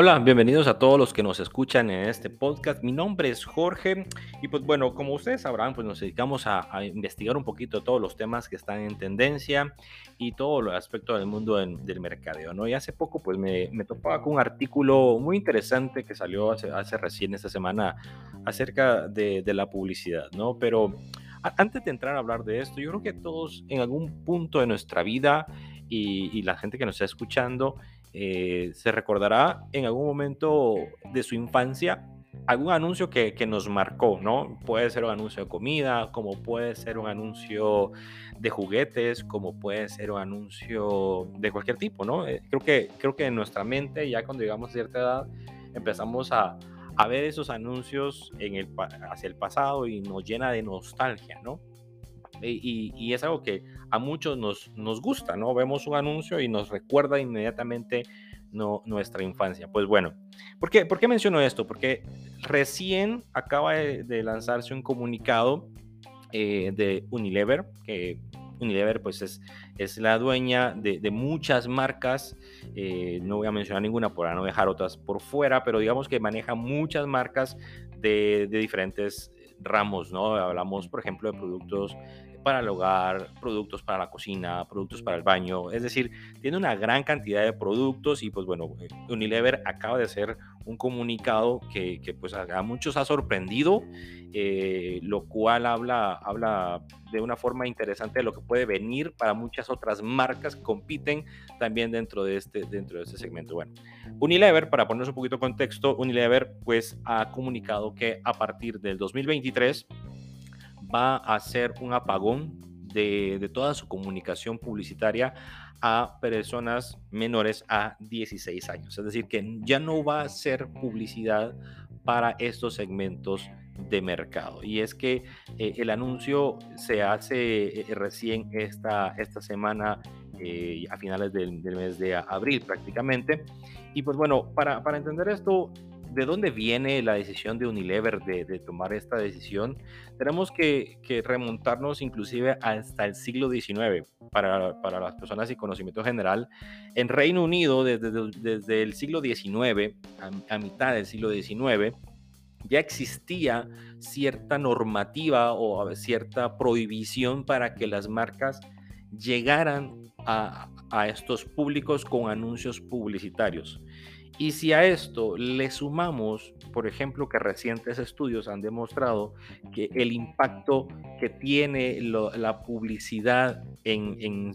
Hola, bienvenidos a todos los que nos escuchan en este podcast. Mi nombre es Jorge y pues bueno, como ustedes sabrán, pues nos dedicamos a, investigar un poquito todos los temas que están en tendencia y todo el aspecto del mundo del mercadeo, ¿no? Y hace poco pues me, me topaba con un artículo muy interesante que salió hace, hace recién esta semana acerca de, de la publicidad, ¿no? Pero antes de entrar a hablar de esto, yo creo que todos en algún punto de nuestra vida y, y la gente que nos está escuchando, eh, se recordará en algún momento de su infancia algún anuncio que, nos marcó, ¿no? Puede ser un anuncio de comida, como puede ser un anuncio de juguetes, como puede ser un anuncio de cualquier tipo, ¿no? Eh, creo, que, creo que en nuestra mente, ya cuando llegamos a cierta edad, empezamos a, ver esos anuncios en el, hacia el pasado y nos llena de nostalgia, ¿no? Y, es algo que a muchos nos, nos gusta, ¿no? Vemos un anuncio y nos recuerda inmediatamente no, nuestra infancia. Pues bueno, ¿por qué, ¿por qué menciono esto? Porque recién acaba de, lanzarse un comunicado eh, de Unilever, que Unilever pues es, es la dueña de, muchas marcas, eh, no voy a mencionar ninguna para no dejar otras por fuera, pero digamos que maneja muchas marcas de, de diferentes ramos, ¿no? Hablamos, por ejemplo, de productos para el hogar, productos para la cocina, productos para el baño, es decir, tiene una gran cantidad de productos y pues bueno, eh, Unilever acaba de hacer un comunicado que, pues a, muchos ha sorprendido, eh, lo cual habla, habla de una forma interesante de lo que puede venir para muchas otras marcas que compiten también dentro de este, dentro de este segmento. Bueno, Unilever, para ponernos un poquito de contexto, Unilever pues ha comunicado que a partir del 2023 va a hacer un apagón de, toda su comunicación publicitaria a personas menores a 16 años. Es decir, que ya no va a ser publicidad para estos segmentos de mercado. Y es que eh, el anuncio se hace eh, recién esta, esta semana, eh, a finales del, del, mes de abril prácticamente. Y pues bueno, para, para entender esto, ¿de dónde viene la decisión de Unilever de, tomar esta decisión? Tenemos que, remontarnos inclusive hasta el siglo XIX para, las personas y conocimiento general. En Reino Unido, desde, desde el siglo XIX, a, mitad del siglo XIX, ya existía cierta normativa o cierta prohibición para que las marcas llegaran a, a estos públicos con anuncios publicitarios. Y si a esto le sumamos, por ejemplo, que recientes estudios han demostrado que el impacto que tiene la publicidad en,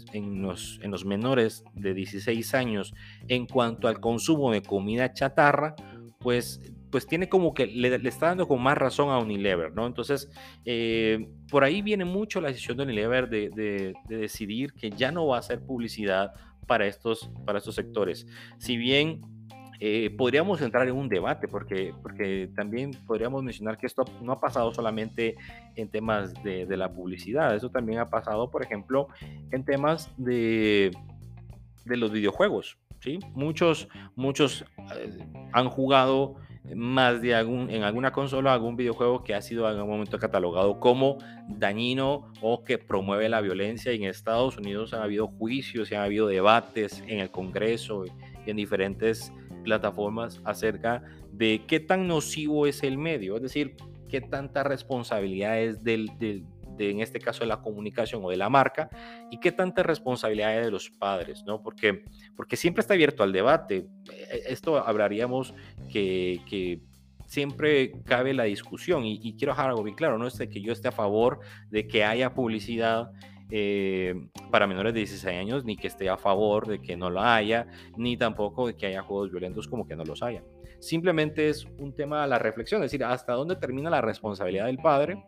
los, en, los, menores de 16 años en cuanto al consumo de comida chatarra, pues, pues tiene como que le, está dando con más razón a Unilever, ¿no? Entonces, eh, por ahí viene mucho la decisión de Unilever de, de, de decidir que ya no va a hacer publicidad para estos, para estos sectores. Si bien eh, podríamos entrar en un debate, porque, porque también podríamos mencionar que esto no ha pasado solamente en temas de, la publicidad, eso también ha pasado, por ejemplo, en temas de, de los videojuegos. ¿sí? Muchos, muchos eh, han jugado más de algún, en alguna consola algún videojuego que ha sido en algún momento catalogado como dañino o que promueve la violencia. Y en Estados Unidos ha habido juicios y ha habido debates en el Congreso y en diferentes plataformas acerca de qué tan nocivo es el medio, es decir, qué tanta responsabilidad es del, de, en este caso de la comunicación o de la marca y qué tanta responsabilidad es de los padres, ¿no? Porque, porque siempre está abierto al debate. E, esto hablaríamos que, que siempre cabe la discusión y, y, quiero dejar algo bien claro, no es de que yo esté a favor de que haya publicidad eh, para menores de 16 años, ni que esté a favor de que no lo haya, ni tampoco de que haya juegos violentos como que no los haya. Simplemente es un tema de la reflexión, es decir, hasta dónde termina la responsabilidad del padre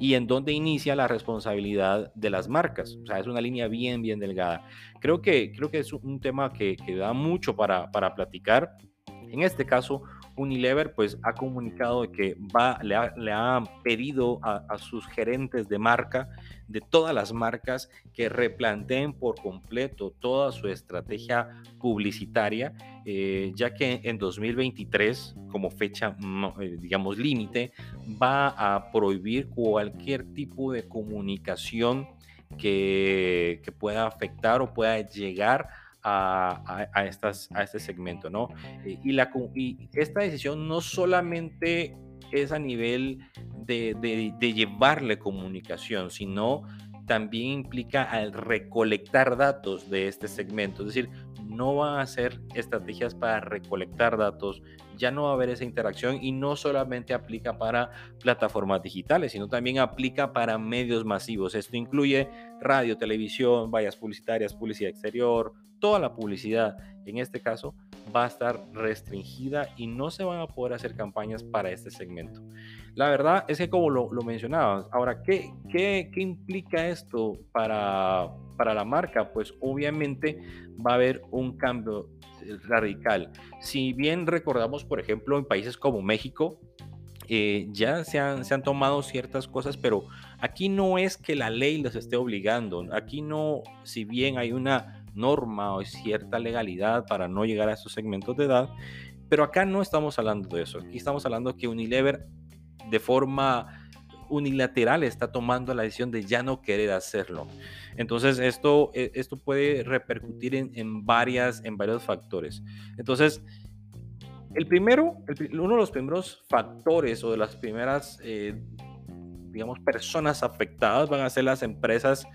y en dónde inicia la responsabilidad de las marcas. O sea, es una línea bien, bien delgada. Creo que, creo que es un tema que, que da mucho para, para platicar. En este caso, Unilever pues ha comunicado que va, le ha, pedido a, sus gerentes de marca, de todas las marcas, que replanteen por completo toda su estrategia publicitaria, eh, ya que en 2023, como fecha, eh, digamos, límite, va a prohibir cualquier tipo de comunicación que, que pueda afectar o pueda llegar a, estas, a este segmento, ¿no? Eh, y, la, esta decisión no solamente es a nivel de llevarle comunicación, sino también implica al recolectar datos de este segmento. Es decir, no van a ser estrategias para recolectar datos, ya no va a haber esa interacción y no solamente aplica para plataformas digitales, sino también aplica para medios masivos. Esto incluye radio, televisión, vallas publicitarias, publicidad exterior, toda la publicidad en este caso va a estar restringida y no se van a poder hacer campañas para este segmento. La verdad es que como lo, lo mencionabas, ahora, ¿qué, qué, qué implica esto para, para la marca? Pues obviamente va a haber un cambio radical. Si bien recordamos, por ejemplo, en países como México, eh, ya se han, se han, tomado ciertas cosas, pero aquí no es que la ley los esté obligando. Aquí no, si bien hay una norma o cierta legalidad para no llegar a esos segmentos de edad, pero acá no estamos hablando de eso. Aquí estamos hablando que Unilever de forma unilateral está tomando la decisión de ya no querer hacerlo. Entonces esto, e, esto puede repercutir en, varias, en varios factores. Entonces, el primero, uno de los primeros factores o de las primeras, eh, digamos, personas afectadas van a ser las empresas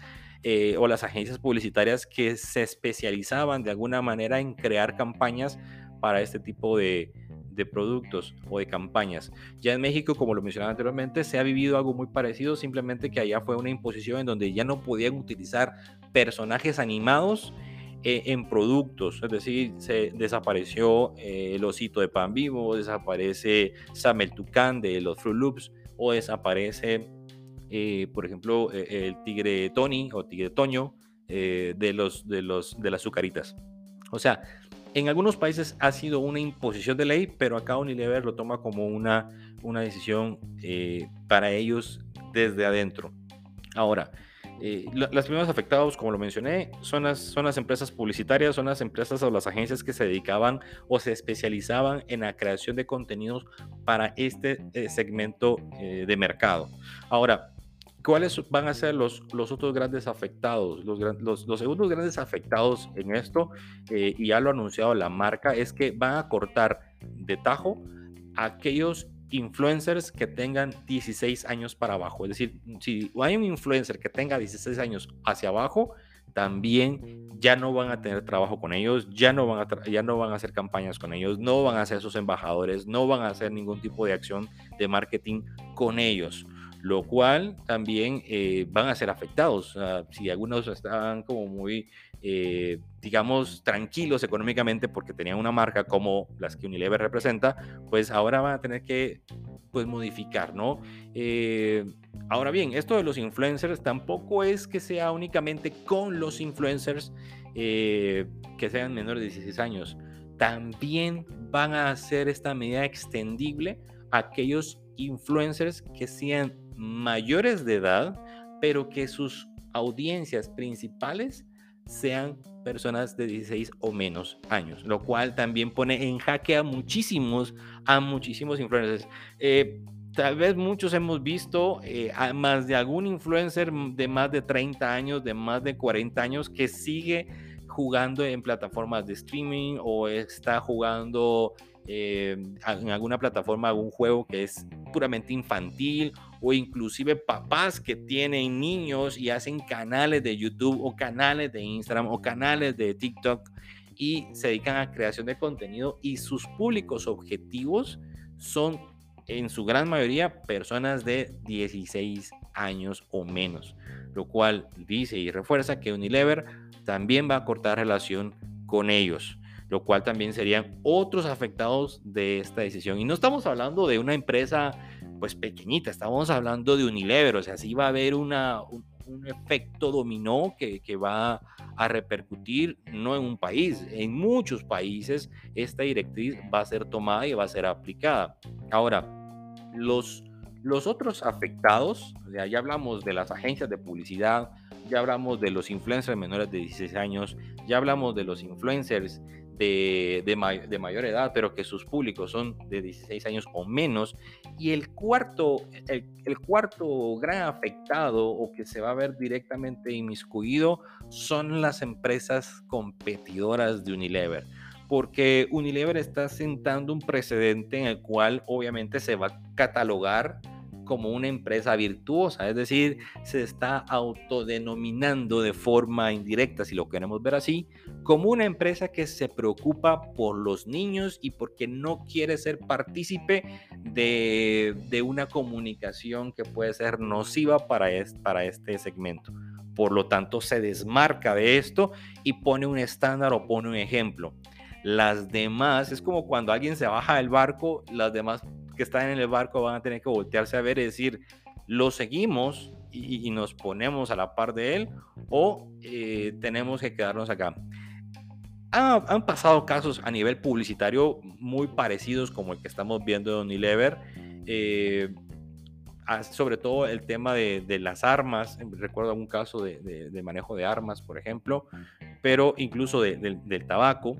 eh, o las agencias publicitarias que se especializaban de alguna manera en crear campañas para este tipo de, productos o de campañas. Ya en México, como lo mencionaba anteriormente, se ha vivido algo muy parecido, simplemente que allá fue una imposición en donde ya no podían utilizar personajes animados eh, en productos, es decir, se desapareció eh, el osito de pan vivo, desaparece Sam el Tucán de los Fruit Loops o desaparece, eh, por ejemplo, el tigre Tony o tigre Toño de, los, de, los, de las azucaritas. O sea, en algunos países ha sido una imposición de ley, pero acá Unilever lo toma como una, una decisión eh, para ellos desde adentro. Ahora, eh, las primeras afectadas, como lo mencioné, son las, son las empresas publicitarias, son las empresas o las agencias que se dedicaban o se especializaban en la creación de contenidos para este eh, segmento de mercado. Ahora, ¿Cuáles van a ser los, los otros grandes afectados? Los, los, segundos grandes afectados en esto, eh, y ya lo ha anunciado la marca, es que van a cortar de tajo aquellos influencers que tengan 16 años para abajo. Es decir, si hay un influencer que tenga 16 años hacia abajo, también ya no van a tener trabajo con ellos, ya no van a, ya no van a hacer campañas con ellos, no van a ser sus embajadores, no van a hacer ningún tipo de acción de marketing con ellos lo cual también eh, van a ser afectados. si algunos estaban como muy, eh, digamos, tranquilos económicamente porque tenían una marca como las que Unilever representa, pues ahora van a tener que pues, modificar, ¿no? Eh, ahora bien, esto de los influencers tampoco es que sea únicamente con los influencers que sean menores de 16 años. También van a hacer esta medida extendible a aquellos influencers que sean mayores de edad, pero que sus audiencias principales sean personas de 16 o menos años, lo cual también pone en jaque a muchísimos, a muchísimos influencers. Eh, tal vez muchos hemos visto eh, más de algún influencer de más de 30 años, de más de 40 años, que sigue jugando en plataformas de streaming o está jugando eh, en alguna plataforma algún juego que es puramente infantil o inclusive papás que tienen niños y hacen canales de YouTube o canales de Instagram o canales de TikTok y se dedican a creación de contenido y sus públicos objetivos son en su gran mayoría personas de 16 años o menos, lo cual dice y refuerza que Unilever también va a cortar relación con ellos lo cual también serían otros afectados de esta decisión. Y no estamos hablando de una empresa pues pequeñita, estamos hablando de Unilever, o sea, sí va a haber un, efecto dominó que, va a repercutir no en un país, en muchos países esta directriz va a ser tomada y va a ser aplicada. Ahora, los, los otros afectados, ya, ya hablamos de las agencias de publicidad, ya hablamos de los influencers menores de 16 años, ya hablamos de los influencers de, mayor edad, pero que sus públicos son de 16 años o menos. Y el cuarto, el, el, cuarto gran afectado o que se va a ver directamente inmiscuido son las empresas competidoras de Unilever. Porque Unilever está sentando un precedente en el cual obviamente se va a catalogar como una empresa virtuosa, es decir, se está autodenominando de forma indirecta, si lo queremos ver así, como una empresa que se preocupa por los niños y porque no quiere ser partícipe de, una comunicación que puede ser nociva para, para este segmento. Por lo tanto, se desmarca de esto y pone un estándar o pone un ejemplo. Las demás, es como cuando alguien se baja del barco, las demás que están en el barco van a tener que voltearse a ver y decir, lo seguimos y, nos ponemos a la par de él o eh, tenemos que quedarnos acá. Han pasado casos a nivel publicitario muy parecidos como el que estamos viendo de Unilever. Eh, sobre todo el tema de, las armas, recuerdo un caso de, manejo de armas, por ejemplo, pero incluso del tabaco,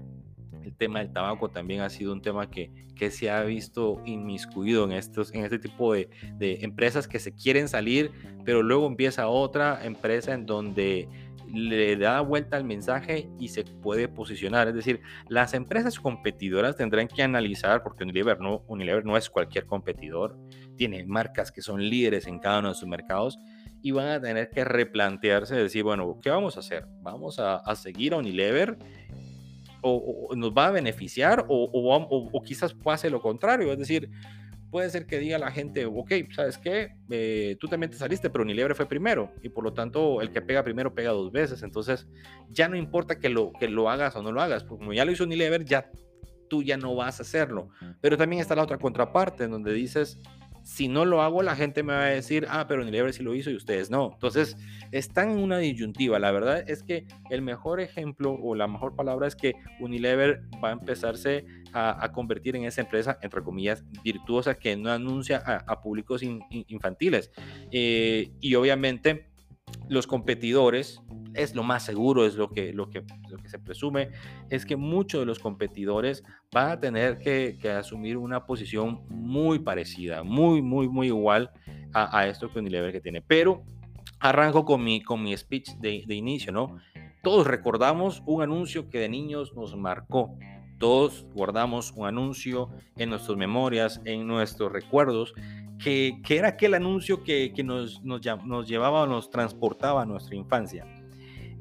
el tema del tabaco también ha sido un tema que, que se ha visto inmiscuido en, estos, en este tipo de, empresas que se quieren salir, pero luego empieza otra empresa en donde le da vuelta al mensaje y se puede posicionar. Es decir, las empresas competidoras tendrán que analizar, porque Unilever no, Unilever no es cualquier competidor, tiene marcas que son líderes en cada uno de sus mercados y van a tener que replantearse, decir, bueno, ¿qué vamos a hacer? ¿Vamos a, seguir a Unilever o, nos va a beneficiar o, o, quizás pase lo contrario. Es decir, puede ser que diga la gente, ok, ¿sabes qué? Eh, tú también te saliste, pero Unilever fue primero y por lo tanto el que pega primero pega dos veces. Entonces ya no importa que lo, que lo hagas o no lo hagas, porque como ya lo hizo Unilever, ya tú ya no vas a hacerlo. Pero también está la otra contraparte en donde dices, si no lo hago, la gente me va a decir, ah, pero Unilever sí lo hizo y ustedes no. Entonces, están en una disyuntiva. La verdad es que el mejor ejemplo o la mejor palabra es que Unilever va a empezarse a, convertir en esa empresa, entre comillas, virtuosa que no anuncia a, públicos infantiles. Eh, y obviamente, los competidores, es lo más seguro, es lo que, lo que, lo que se presume, es que muchos de los competidores van a tener que, asumir una posición muy parecida, muy, muy, muy igual a, esto que Unilever que tiene. Pero arranco con mi, con mi speech de, de inicio, ¿no? Todos recordamos un anuncio que de niños nos marcó. Todos guardamos un anuncio en nuestras memorias, en nuestros recuerdos, que, era aquel anuncio que, nos, nos, llevaba o nos transportaba a nuestra infancia.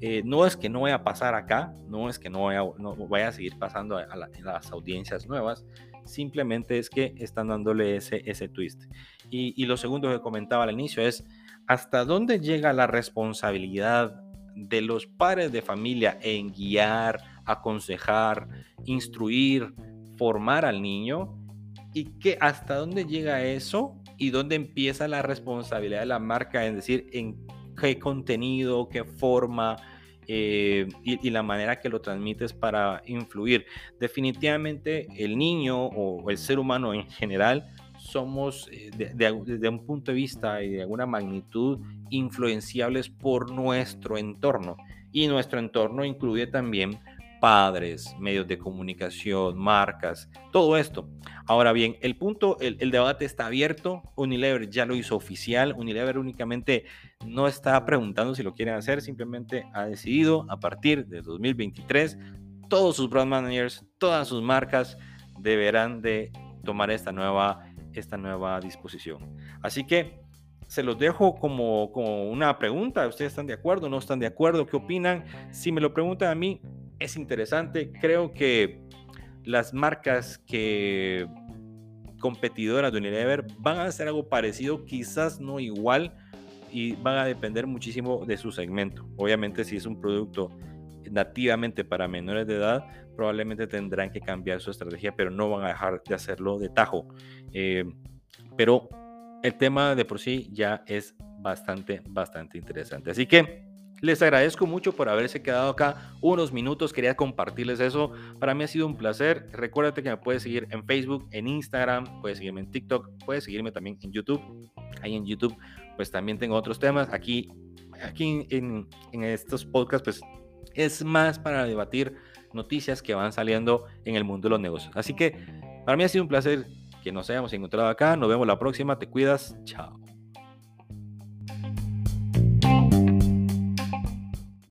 Eh, no es que no vaya a pasar acá, no es que no vaya, no vaya a seguir pasando a, las audiencias nuevas, simplemente es que están dándole ese, twist. Y, y lo segundo que comentaba al inicio es, ¿hasta dónde llega la responsabilidad de los padres de familia en guiar, aconsejar, instruir, formar al niño? ¿Y que hasta dónde llega eso y dónde empieza la responsabilidad de la marca en decir en qué contenido, qué forma eh, y, la manera que lo transmites para influir. Definitivamente el niño o el ser humano en general somos eh, desde un punto de vista y de alguna magnitud influenciables por nuestro entorno. Y nuestro entorno incluye también padres, medios de comunicación, marcas, todo esto. Ahora bien, el punto, el, debate está abierto. Unilever ya lo hizo oficial. Unilever únicamente no está preguntando si lo quieren hacer, simplemente ha decidido a partir de 2023 todos sus brand managers, todas sus marcas deberán de tomar esta nueva, esta nueva disposición. Así que se los dejo como, como una pregunta. ¿Ustedes están de acuerdo? ¿No están de acuerdo? ¿Qué opinan? Si me lo preguntan a mí, es interesante. Creo que las marcas que competidoras de Unilever van a hacer algo parecido, quizás no igual, y van a depender muchísimo de su segmento. Obviamente, si es un producto nativamente para menores de edad, probablemente tendrán que cambiar su estrategia, pero no van a dejar de hacerlo de tajo. Eh, pero el tema de por sí ya es bastante, bastante interesante. Así que les agradezco mucho por haberse quedado acá unos minutos. Quería compartirles eso. Para mí ha sido un placer. Recuérdate que me puedes seguir en Facebook, en Instagram, puedes seguirme en TikTok, puedes seguirme también en YouTube. Ahí en YouTube, pues también tengo otros temas. Aquí, aquí en, en estos podcasts, pues es más para debatir noticias que van saliendo en el mundo de los negocios. Así que para mí ha sido un placer que nos hayamos encontrado acá. Nos vemos la próxima. Te cuidas. Chao.